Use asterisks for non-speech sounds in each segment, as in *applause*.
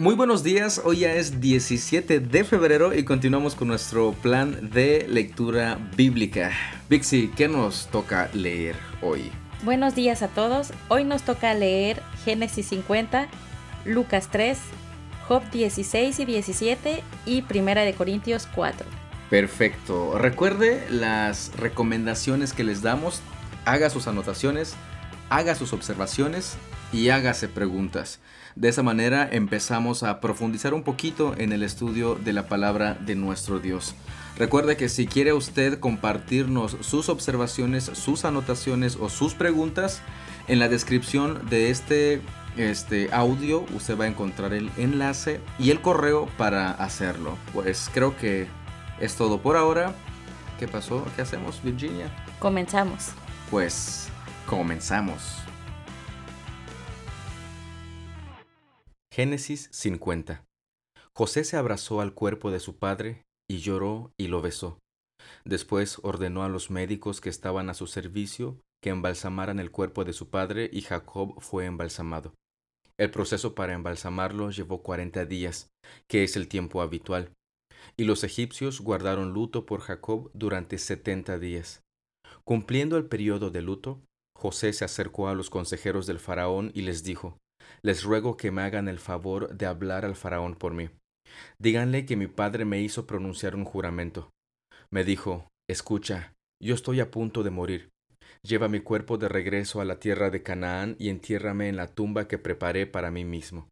Muy buenos días, hoy ya es 17 de febrero y continuamos con nuestro plan de lectura bíblica. Vixi, ¿qué nos toca leer hoy? Buenos días a todos, hoy nos toca leer Génesis 50, Lucas 3, Job 16 y 17 y Primera de Corintios 4. Perfecto, recuerde las recomendaciones que les damos, haga sus anotaciones, haga sus observaciones y hágase preguntas. De esa manera empezamos a profundizar un poquito en el estudio de la palabra de nuestro Dios. Recuerde que si quiere usted compartirnos sus observaciones, sus anotaciones o sus preguntas, en la descripción de este, este audio usted va a encontrar el enlace y el correo para hacerlo. Pues creo que es todo por ahora. ¿Qué pasó? ¿Qué hacemos, Virginia? Comenzamos. Pues comenzamos. Génesis 50 José se abrazó al cuerpo de su padre y lloró y lo besó. Después ordenó a los médicos que estaban a su servicio que embalsamaran el cuerpo de su padre y Jacob fue embalsamado. El proceso para embalsamarlo llevó cuarenta días, que es el tiempo habitual, y los egipcios guardaron luto por Jacob durante setenta días. Cumpliendo el periodo de luto, José se acercó a los consejeros del faraón y les dijo, les ruego que me hagan el favor de hablar al faraón por mí. Díganle que mi padre me hizo pronunciar un juramento. Me dijo, escucha, yo estoy a punto de morir. Lleva mi cuerpo de regreso a la tierra de Canaán y entiérrame en la tumba que preparé para mí mismo.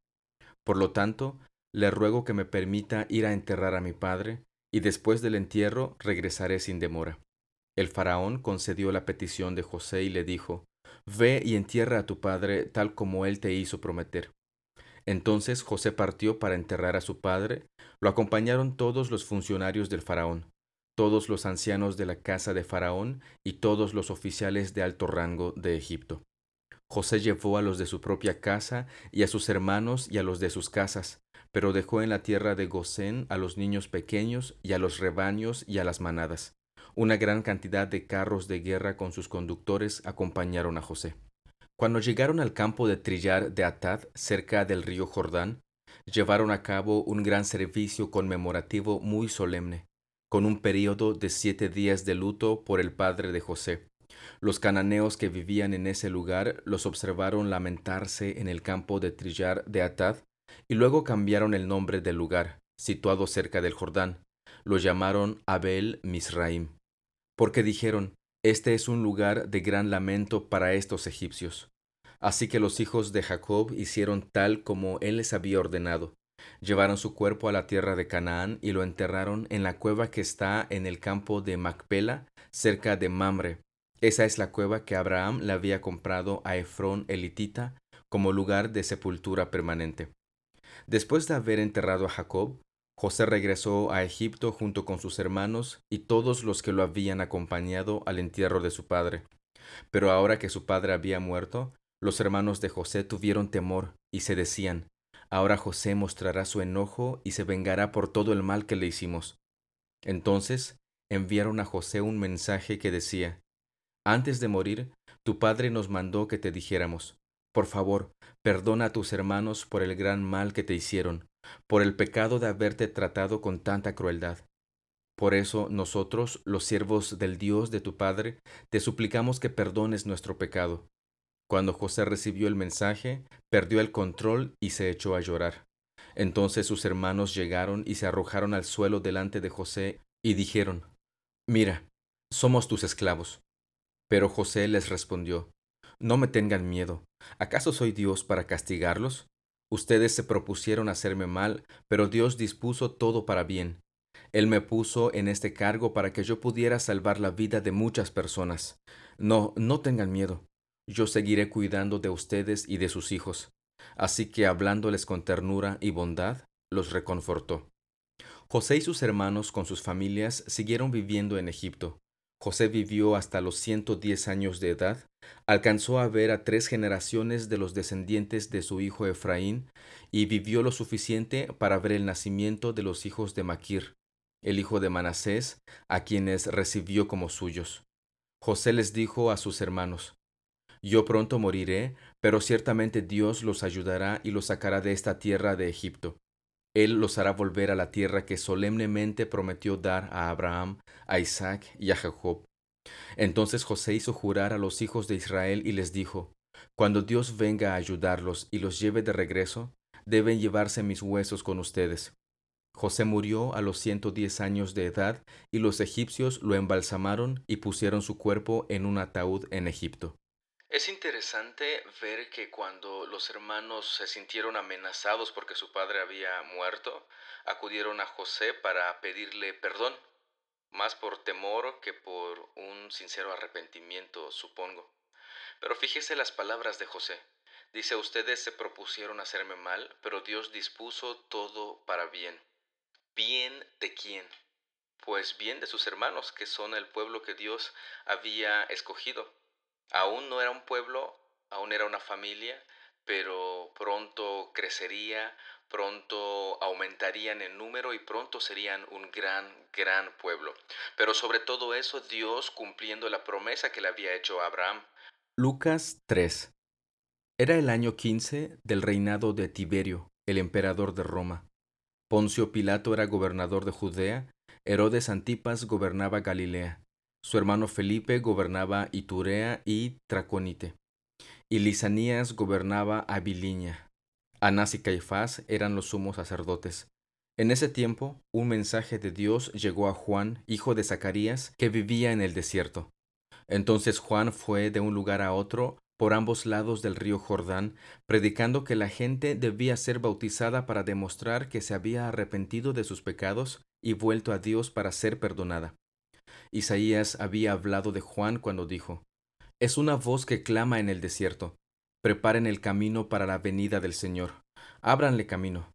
Por lo tanto, le ruego que me permita ir a enterrar a mi padre, y después del entierro regresaré sin demora. El faraón concedió la petición de José y le dijo, Ve y entierra a tu padre tal como él te hizo prometer. Entonces José partió para enterrar a su padre, lo acompañaron todos los funcionarios del faraón, todos los ancianos de la casa de faraón y todos los oficiales de alto rango de Egipto. José llevó a los de su propia casa y a sus hermanos y a los de sus casas, pero dejó en la tierra de Gosén a los niños pequeños y a los rebaños y a las manadas. Una gran cantidad de carros de guerra con sus conductores acompañaron a José. Cuando llegaron al campo de trillar de Atad, cerca del río Jordán, llevaron a cabo un gran servicio conmemorativo muy solemne, con un período de siete días de luto por el padre de José. Los cananeos que vivían en ese lugar los observaron lamentarse en el campo de trillar de Atad y luego cambiaron el nombre del lugar, situado cerca del Jordán. Lo llamaron Abel Misraim porque dijeron, Este es un lugar de gran lamento para estos egipcios. Así que los hijos de Jacob hicieron tal como él les había ordenado. Llevaron su cuerpo a la tierra de Canaán y lo enterraron en la cueva que está en el campo de Macpela, cerca de Mamre. Esa es la cueva que Abraham le había comprado a Efrón elitita como lugar de sepultura permanente. Después de haber enterrado a Jacob, José regresó a Egipto junto con sus hermanos y todos los que lo habían acompañado al entierro de su padre. Pero ahora que su padre había muerto, los hermanos de José tuvieron temor y se decían, Ahora José mostrará su enojo y se vengará por todo el mal que le hicimos. Entonces enviaron a José un mensaje que decía, Antes de morir, tu padre nos mandó que te dijéramos, Por favor, perdona a tus hermanos por el gran mal que te hicieron, por el pecado de haberte tratado con tanta crueldad. Por eso nosotros, los siervos del Dios de tu Padre, te suplicamos que perdones nuestro pecado. Cuando José recibió el mensaje, perdió el control y se echó a llorar. Entonces sus hermanos llegaron y se arrojaron al suelo delante de José y dijeron, Mira, somos tus esclavos. Pero José les respondió, No me tengan miedo. ¿Acaso soy Dios para castigarlos? Ustedes se propusieron hacerme mal, pero Dios dispuso todo para bien. Él me puso en este cargo para que yo pudiera salvar la vida de muchas personas. No, no tengan miedo. Yo seguiré cuidando de ustedes y de sus hijos. Así que hablándoles con ternura y bondad, los reconfortó. José y sus hermanos con sus familias siguieron viviendo en Egipto. José vivió hasta los 110 años de edad, alcanzó a ver a tres generaciones de los descendientes de su hijo Efraín y vivió lo suficiente para ver el nacimiento de los hijos de Maquir, el hijo de Manasés, a quienes recibió como suyos. José les dijo a sus hermanos, Yo pronto moriré, pero ciertamente Dios los ayudará y los sacará de esta tierra de Egipto. Él los hará volver a la tierra que solemnemente prometió dar a Abraham, a Isaac y a Jacob. Entonces José hizo jurar a los hijos de Israel y les dijo, Cuando Dios venga a ayudarlos y los lleve de regreso, deben llevarse mis huesos con ustedes. José murió a los ciento diez años de edad y los egipcios lo embalsamaron y pusieron su cuerpo en un ataúd en Egipto. Es interesante ver que cuando los hermanos se sintieron amenazados porque su padre había muerto, acudieron a José para pedirle perdón, más por temor que por un sincero arrepentimiento, supongo. Pero fíjese las palabras de José. Dice, ustedes se propusieron hacerme mal, pero Dios dispuso todo para bien. ¿Bien de quién? Pues bien de sus hermanos, que son el pueblo que Dios había escogido. Aún no era un pueblo, aún era una familia, pero pronto crecería, pronto aumentarían en número y pronto serían un gran, gran pueblo. Pero sobre todo eso, Dios cumpliendo la promesa que le había hecho a Abraham. Lucas 3 Era el año 15 del reinado de Tiberio, el emperador de Roma. Poncio Pilato era gobernador de Judea, Herodes Antipas gobernaba Galilea. Su hermano Felipe gobernaba Iturea y Traconite, y Lisanías gobernaba Abiliña. Anás y Caifás eran los sumos sacerdotes. En ese tiempo, un mensaje de Dios llegó a Juan, hijo de Zacarías, que vivía en el desierto. Entonces Juan fue de un lugar a otro por ambos lados del río Jordán, predicando que la gente debía ser bautizada para demostrar que se había arrepentido de sus pecados y vuelto a Dios para ser perdonada. Isaías había hablado de Juan cuando dijo, Es una voz que clama en el desierto, preparen el camino para la venida del Señor, ábranle camino.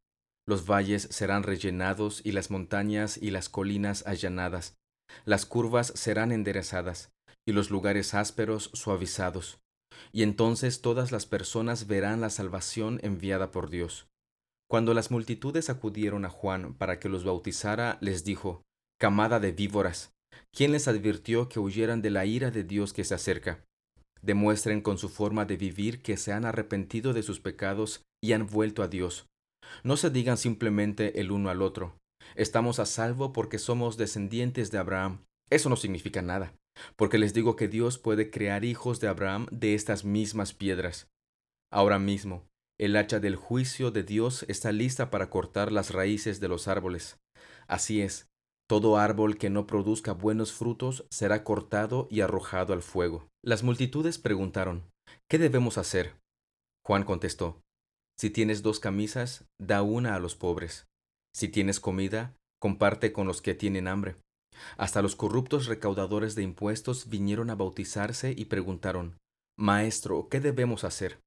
Los valles serán rellenados y las montañas y las colinas allanadas, las curvas serán enderezadas y los lugares ásperos suavizados. Y entonces todas las personas verán la salvación enviada por Dios. Cuando las multitudes acudieron a Juan para que los bautizara, les dijo, Camada de víboras, ¿Quién les advirtió que huyeran de la ira de Dios que se acerca? Demuestren con su forma de vivir que se han arrepentido de sus pecados y han vuelto a Dios. No se digan simplemente el uno al otro, estamos a salvo porque somos descendientes de Abraham. Eso no significa nada, porque les digo que Dios puede crear hijos de Abraham de estas mismas piedras. Ahora mismo, el hacha del juicio de Dios está lista para cortar las raíces de los árboles. Así es, todo árbol que no produzca buenos frutos será cortado y arrojado al fuego. Las multitudes preguntaron, ¿qué debemos hacer? Juan contestó, Si tienes dos camisas, da una a los pobres. Si tienes comida, comparte con los que tienen hambre. Hasta los corruptos recaudadores de impuestos vinieron a bautizarse y preguntaron, Maestro, ¿qué debemos hacer?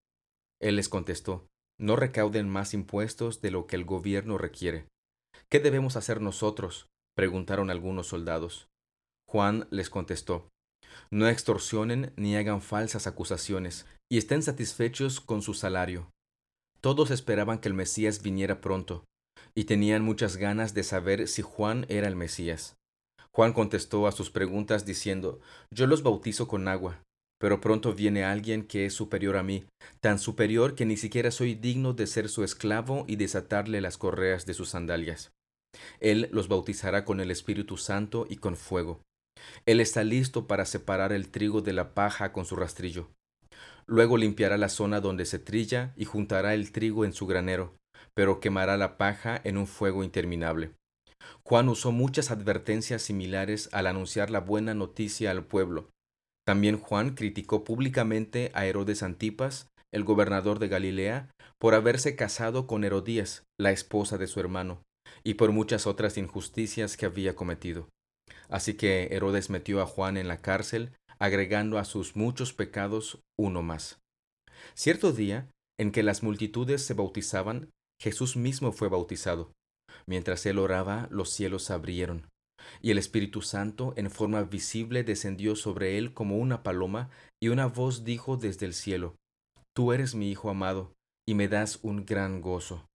Él les contestó, No recauden más impuestos de lo que el gobierno requiere. ¿Qué debemos hacer nosotros? Preguntaron algunos soldados. Juan les contestó, No extorsionen ni hagan falsas acusaciones, y estén satisfechos con su salario. Todos esperaban que el Mesías viniera pronto, y tenían muchas ganas de saber si Juan era el Mesías. Juan contestó a sus preguntas diciendo, Yo los bautizo con agua, pero pronto viene alguien que es superior a mí, tan superior que ni siquiera soy digno de ser su esclavo y desatarle las correas de sus sandalias. Él los bautizará con el Espíritu Santo y con fuego. Él está listo para separar el trigo de la paja con su rastrillo. Luego limpiará la zona donde se trilla y juntará el trigo en su granero, pero quemará la paja en un fuego interminable. Juan usó muchas advertencias similares al anunciar la buena noticia al pueblo. También Juan criticó públicamente a Herodes Antipas, el gobernador de Galilea, por haberse casado con Herodías, la esposa de su hermano, y por muchas otras injusticias que había cometido. Así que Herodes metió a Juan en la cárcel, agregando a sus muchos pecados uno más. Cierto día, en que las multitudes se bautizaban, Jesús mismo fue bautizado. Mientras él oraba, los cielos se abrieron, y el Espíritu Santo en forma visible descendió sobre él como una paloma, y una voz dijo desde el cielo, Tú eres mi Hijo amado, y me das un gran gozo.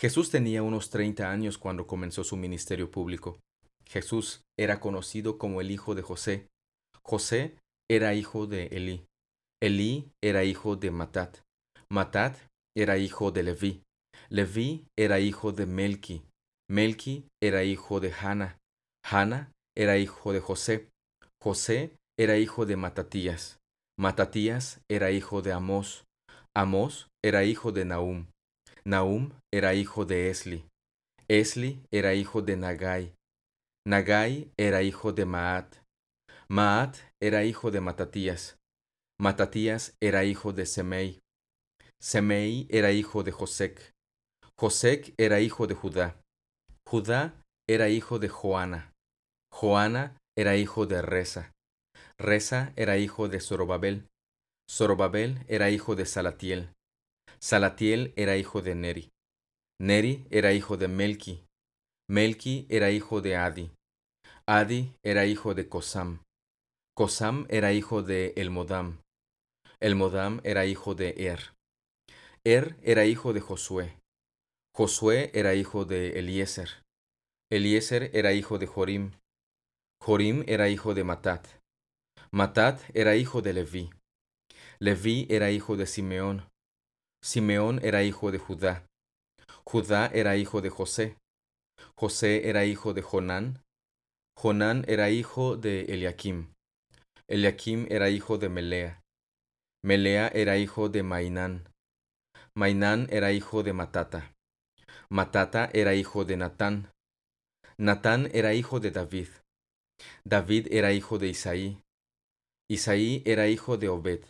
Jesús tenía unos 30 años cuando comenzó su ministerio público. Jesús era conocido como el hijo de José. José era hijo de Elí. Elí era hijo de Matat. Matat era hijo de Leví. Leví era hijo de Melki. Melki era hijo de Hanna. Hanna era hijo de José. José era hijo de Matatías. Matatías era hijo de Amós. Amós era hijo de Nahum. Nahum era hijo de Esli. Esli era hijo de Nagai. Nagai era hijo de Maat. Maat era hijo de Matatías. Matatías era hijo de Semei. Semei era hijo de Josec. Josec era hijo de Judá. Judá era hijo de Joana. Joana era hijo de Reza. Reza era hijo de Zorobabel. Zorobabel era hijo de Salatiel. Salatiel era hijo de Neri. Neri era hijo de Melki. Melki era hijo de Adi. Adi era hijo de Cosam. Cosam era hijo de Elmodam. Elmodam era hijo de Er. Er era hijo de Josué. Josué era hijo de Eliezer. Eliezer era hijo de Jorim. Jorim era hijo de Matat. Matat era hijo de Leví. Leví era hijo de Simeón. Simeón era hijo de Judá. Judá era hijo de José. José era hijo de Jonán. Jonán era hijo de Eliakim. Eliakim era hijo de Melea. Melea era hijo de Mainán. Mainán era hijo de Matata. Matata era hijo de Natán. Natán era hijo de David. David era hijo de Isaí. Isaí era hijo de Obed.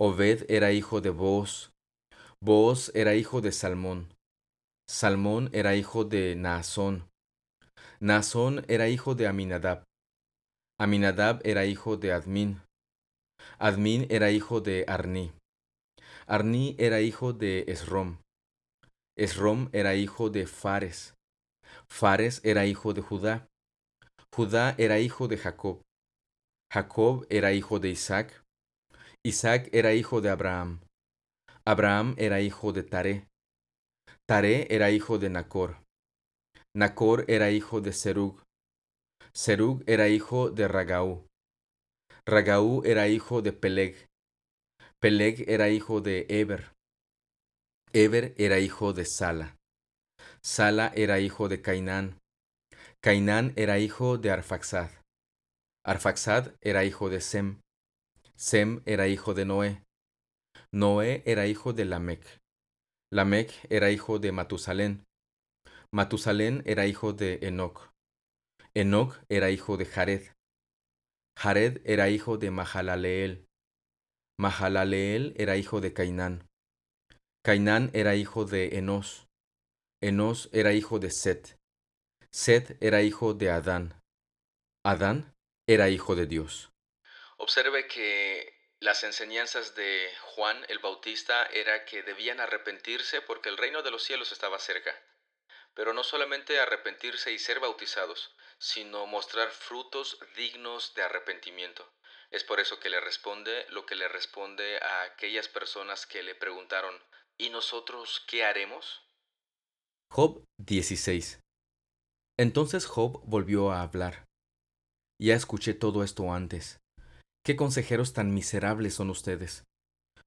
Obed era hijo de Booz. Booz era hijo de Salmón. Salmón era hijo de Naasón. Naasón era hijo de Aminadab. Aminadab era hijo de Admin. Admin era hijo de Arni. Arni era hijo de Esrom. Esrom era hijo de Fares. Fares era hijo de Judá. Judá era hijo de Jacob. Jacob era hijo de Isaac. Isaac era hijo de Abraham. Abraham era hijo de Taré. Taré era hijo de Nacor. Nacor era hijo de Serug. Serug era hijo de Ragaú. Ragaú era hijo de Peleg. Peleg era hijo de Eber. Eber era hijo de Sala. Sala era hijo de Cainán. Cainán era hijo de Arfaxad. Arfaxad era hijo de Sem. Sem era hijo de Noé. Noé era hijo de Lamec. Lamec era hijo de Matusalén. Matusalén era hijo de Enoc. Enoc era hijo de Jared. Jared era hijo de Mahalaleel. Mahalaleel era hijo de Cainán. Cainán era hijo de Enos. Enos era hijo de Set. Set era hijo de Adán. Adán era hijo de Dios. Observe que las enseñanzas de Juan el Bautista era que debían arrepentirse porque el reino de los cielos estaba cerca. Pero no solamente arrepentirse y ser bautizados, sino mostrar frutos dignos de arrepentimiento. Es por eso que le responde lo que le responde a aquellas personas que le preguntaron, ¿y nosotros qué haremos? Job 16 Entonces Job volvió a hablar. Ya escuché todo esto antes. ¿Qué consejeros tan miserables son ustedes?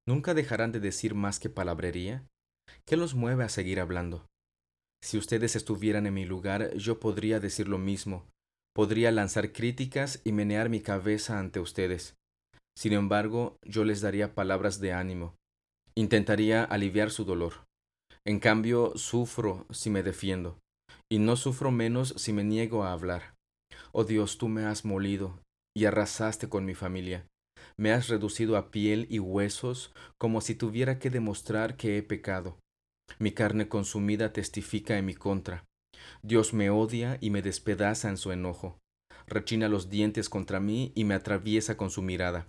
¿Nunca dejarán de decir más que palabrería? ¿Qué los mueve a seguir hablando? Si ustedes estuvieran en mi lugar, yo podría decir lo mismo, podría lanzar críticas y menear mi cabeza ante ustedes. Sin embargo, yo les daría palabras de ánimo, intentaría aliviar su dolor. En cambio, sufro si me defiendo, y no sufro menos si me niego a hablar. Oh Dios, tú me has molido y arrasaste con mi familia. Me has reducido a piel y huesos como si tuviera que demostrar que he pecado. Mi carne consumida testifica en mi contra. Dios me odia y me despedaza en su enojo. Rechina los dientes contra mí y me atraviesa con su mirada.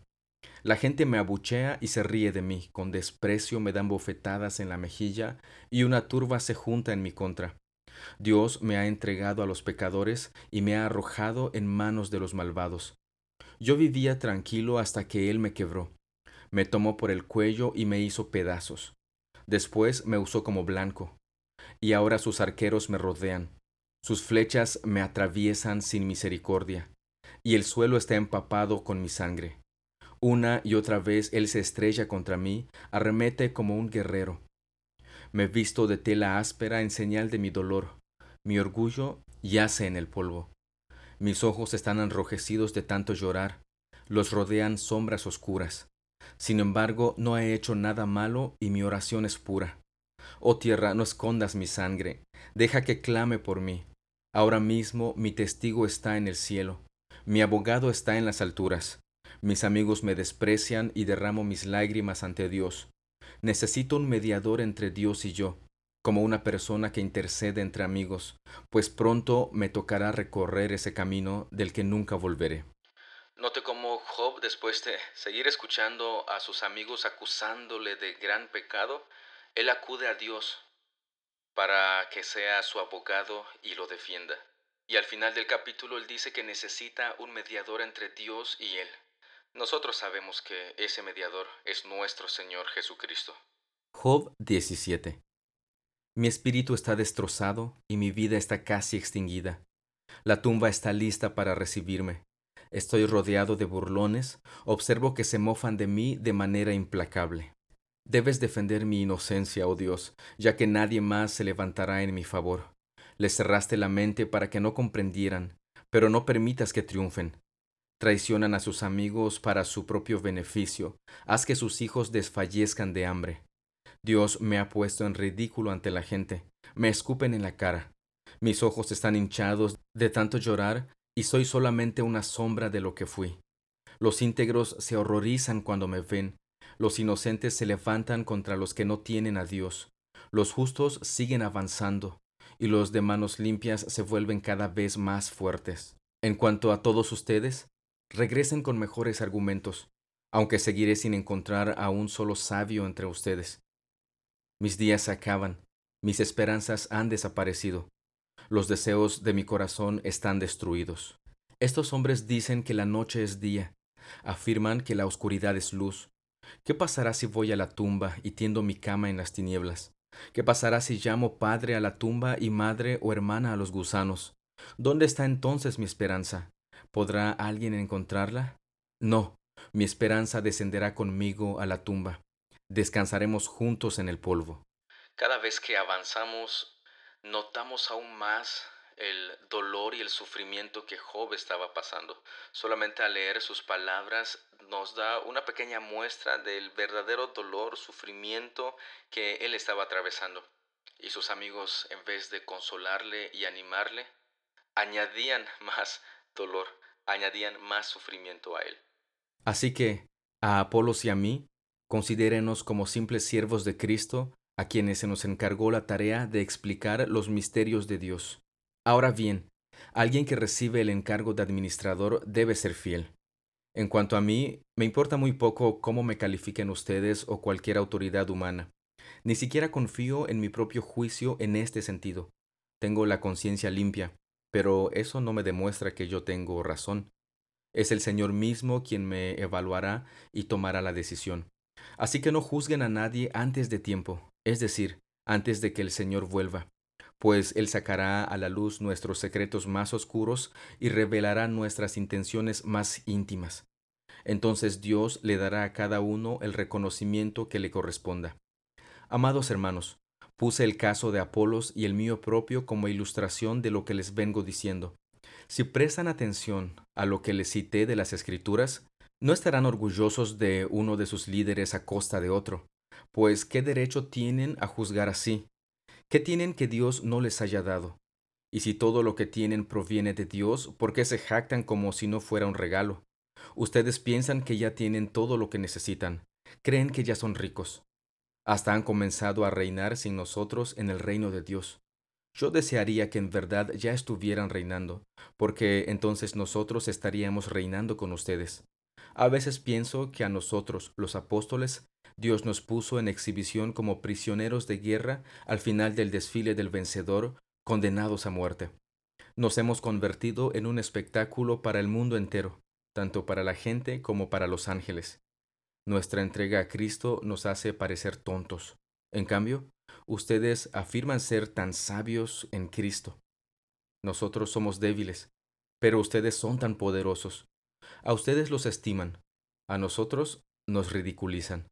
La gente me abuchea y se ríe de mí, con desprecio me dan bofetadas en la mejilla y una turba se junta en mi contra. Dios me ha entregado a los pecadores y me ha arrojado en manos de los malvados. Yo vivía tranquilo hasta que Él me quebró. Me tomó por el cuello y me hizo pedazos. Después me usó como blanco. Y ahora sus arqueros me rodean. Sus flechas me atraviesan sin misericordia. Y el suelo está empapado con mi sangre. Una y otra vez él se estrella contra mí, arremete como un guerrero. Me visto de tela áspera en señal de mi dolor. Mi orgullo yace en el polvo. Mis ojos están enrojecidos de tanto llorar. Los rodean sombras oscuras. Sin embargo, no he hecho nada malo y mi oración es pura. Oh tierra, no escondas mi sangre, deja que clame por mí. Ahora mismo mi testigo está en el cielo, mi abogado está en las alturas. Mis amigos me desprecian y derramo mis lágrimas ante Dios. Necesito un mediador entre Dios y yo, como una persona que intercede entre amigos, pues pronto me tocará recorrer ese camino del que nunca volveré. Note cómo Job, después de seguir escuchando a sus amigos acusándole de gran pecado, él acude a Dios para que sea su abogado y lo defienda. Y al final del capítulo él dice que necesita un mediador entre Dios y él. Nosotros sabemos que ese mediador es nuestro Señor Jesucristo. Job 17 Mi espíritu está destrozado y mi vida está casi extinguida. La tumba está lista para recibirme. Estoy rodeado de burlones, observo que se mofan de mí de manera implacable. Debes defender mi inocencia, oh Dios, ya que nadie más se levantará en mi favor. Les cerraste la mente para que no comprendieran, pero no permitas que triunfen. Traicionan a sus amigos para su propio beneficio. Haz que sus hijos desfallezcan de hambre. Dios me ha puesto en ridículo ante la gente. Me escupen en la cara. Mis ojos están hinchados de tanto llorar y soy solamente una sombra de lo que fui. Los íntegros se horrorizan cuando me ven. Los inocentes se levantan contra los que no tienen a Dios. Los justos siguen avanzando y los de manos limpias se vuelven cada vez más fuertes. En cuanto a todos ustedes, regresen con mejores argumentos, aunque seguiré sin encontrar a un solo sabio entre ustedes. Mis días se acaban, mis esperanzas han desaparecido, los deseos de mi corazón están destruidos. Estos hombres dicen que la noche es día, afirman que la oscuridad es luz. ¿Qué pasará si voy a la tumba y tiendo mi cama en las tinieblas? ¿Qué pasará si llamo padre a la tumba y madre o hermana a los gusanos? ¿Dónde está entonces mi esperanza? ¿Podrá alguien encontrarla? No, mi esperanza descenderá conmigo a la tumba. Descansaremos juntos en el polvo. Cada vez que avanzamos, notamos aún más el dolor y el sufrimiento que Job estaba pasando. Solamente al leer sus palabras nos da una pequeña muestra del verdadero dolor, sufrimiento que él estaba atravesando. Y sus amigos, en vez de consolarle y animarle, añadían *laughs* más dolor añadían más sufrimiento a él. Así que, a Apolos y a mí, considérenos como simples siervos de Cristo, a quienes se nos encargó la tarea de explicar los misterios de Dios. Ahora bien, alguien que recibe el encargo de administrador debe ser fiel. En cuanto a mí, me importa muy poco cómo me califiquen ustedes o cualquier autoridad humana. Ni siquiera confío en mi propio juicio en este sentido. Tengo la conciencia limpia, pero eso no me demuestra que yo tengo razón. Es el Señor mismo quien me evaluará y tomará la decisión. Así que no juzguen a nadie antes de tiempo, es decir, antes de que el Señor vuelva, pues Él sacará a la luz nuestros secretos más oscuros y revelará nuestras intenciones más íntimas. Entonces Dios le dará a cada uno el reconocimiento que le corresponda. Amados hermanos, Puse el caso de Apolos y el mío propio como ilustración de lo que les vengo diciendo. Si prestan atención a lo que les cité de las Escrituras, no estarán orgullosos de uno de sus líderes a costa de otro, pues ¿qué derecho tienen a juzgar así? ¿Qué tienen que Dios no les haya dado? Y si todo lo que tienen proviene de Dios, ¿por qué se jactan como si no fuera un regalo? Ustedes piensan que ya tienen todo lo que necesitan, creen que ya son ricos hasta han comenzado a reinar sin nosotros en el reino de Dios. Yo desearía que en verdad ya estuvieran reinando, porque entonces nosotros estaríamos reinando con ustedes. A veces pienso que a nosotros, los apóstoles, Dios nos puso en exhibición como prisioneros de guerra al final del desfile del vencedor, condenados a muerte. Nos hemos convertido en un espectáculo para el mundo entero, tanto para la gente como para los ángeles. Nuestra entrega a Cristo nos hace parecer tontos. En cambio, ustedes afirman ser tan sabios en Cristo. Nosotros somos débiles, pero ustedes son tan poderosos. A ustedes los estiman. A nosotros nos ridiculizan.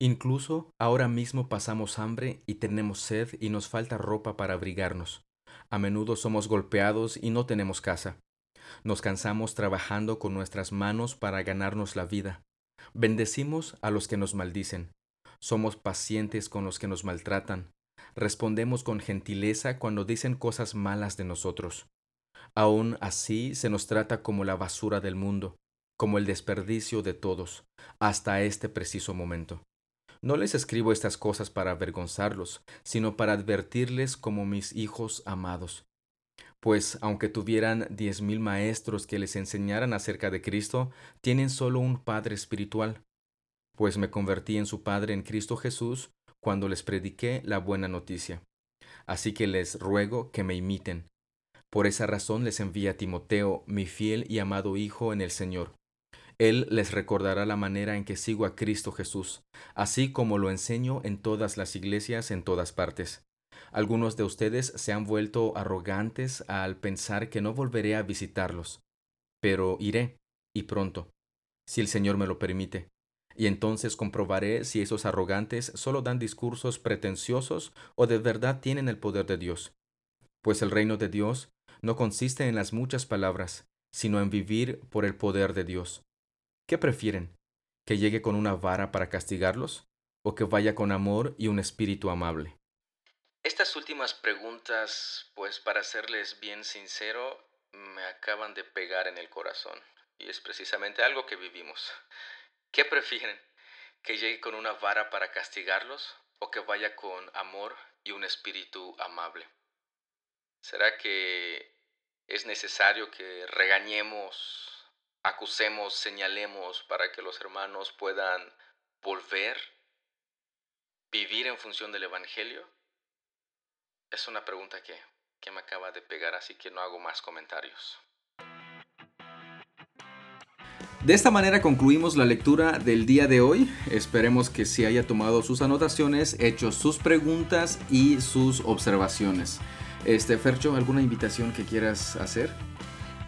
Incluso ahora mismo pasamos hambre y tenemos sed y nos falta ropa para abrigarnos. A menudo somos golpeados y no tenemos casa. Nos cansamos trabajando con nuestras manos para ganarnos la vida. Bendecimos a los que nos maldicen. Somos pacientes con los que nos maltratan. Respondemos con gentileza cuando dicen cosas malas de nosotros. Aún así se nos trata como la basura del mundo, como el desperdicio de todos, hasta este preciso momento. No les escribo estas cosas para avergonzarlos, sino para advertirles como mis hijos amados. Pues aunque tuvieran diez mil maestros que les enseñaran acerca de Cristo, tienen solo un Padre espiritual. Pues me convertí en su Padre en Cristo Jesús cuando les prediqué la buena noticia. Así que les ruego que me imiten. Por esa razón les envía Timoteo, mi fiel y amado Hijo en el Señor él les recordará la manera en que sigo a Cristo Jesús, así como lo enseño en todas las iglesias en todas partes. Algunos de ustedes se han vuelto arrogantes al pensar que no volveré a visitarlos, pero iré, y pronto, si el Señor me lo permite, y entonces comprobaré si esos arrogantes solo dan discursos pretenciosos o de verdad tienen el poder de Dios. Pues el reino de Dios no consiste en las muchas palabras, sino en vivir por el poder de Dios. ¿Qué prefieren? ¿Que llegue con una vara para castigarlos? ¿O que vaya con amor y un espíritu amable? Estas últimas preguntas, pues para serles bien sincero, me acaban de pegar en el corazón. Y es precisamente algo que vivimos. ¿Qué prefieren? ¿Que llegue con una vara para castigarlos? ¿O que vaya con amor y un espíritu amable? ¿Será que es necesario que regañemos acusemos, señalemos para que los hermanos puedan volver, vivir en función del Evangelio? Es una pregunta que, que me acaba de pegar, así que no hago más comentarios. De esta manera concluimos la lectura del día de hoy. Esperemos que se haya tomado sus anotaciones, hecho sus preguntas y sus observaciones. Este, Fercho, ¿alguna invitación que quieras hacer?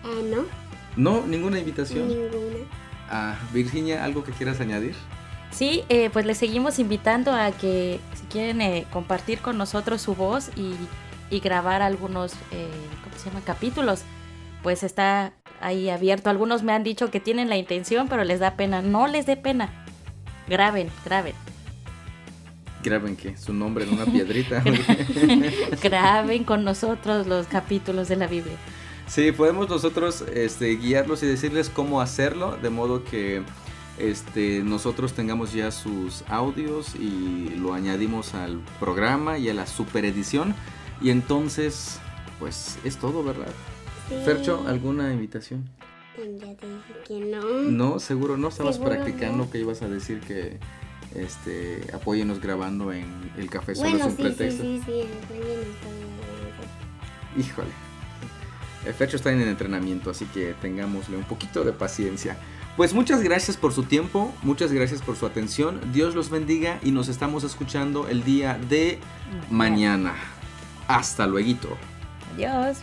Eh, no. No, ninguna invitación. Ninguna. Ah, Virginia, ¿algo que quieras añadir? Sí, eh, pues les seguimos invitando a que si quieren eh, compartir con nosotros su voz y, grabar algunos, eh, ¿cómo se llama? Capítulos, pues está ahí abierto. Algunos me han dicho que tienen la intención, pero les da pena. No les dé pena. Graben, graben. Graben que su nombre en una *laughs* piedrita. graben con nosotros los capítulos de la Biblia. Sí, podemos nosotros este, guiarlos y decirles cómo hacerlo, de modo que este, nosotros tengamos ya sus audios y lo añadimos al programa y a la super edición. Y entonces, pues es todo, ¿verdad? Fercho, ¿alguna invitación? Ya te dije que no. No, seguro no estabas practicando que ibas a decir que este apóyenos grabando en el café solo es un pretexto. Sí, sí, sí, Híjole. El Fercho está en el entrenamiento, así que tengámosle un poquito de paciencia. Pues muchas gracias por su tiempo, muchas gracias por su atención. Dios los bendiga y nos estamos escuchando el día de mañana. Hasta luego. Adiós.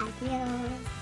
Adiós.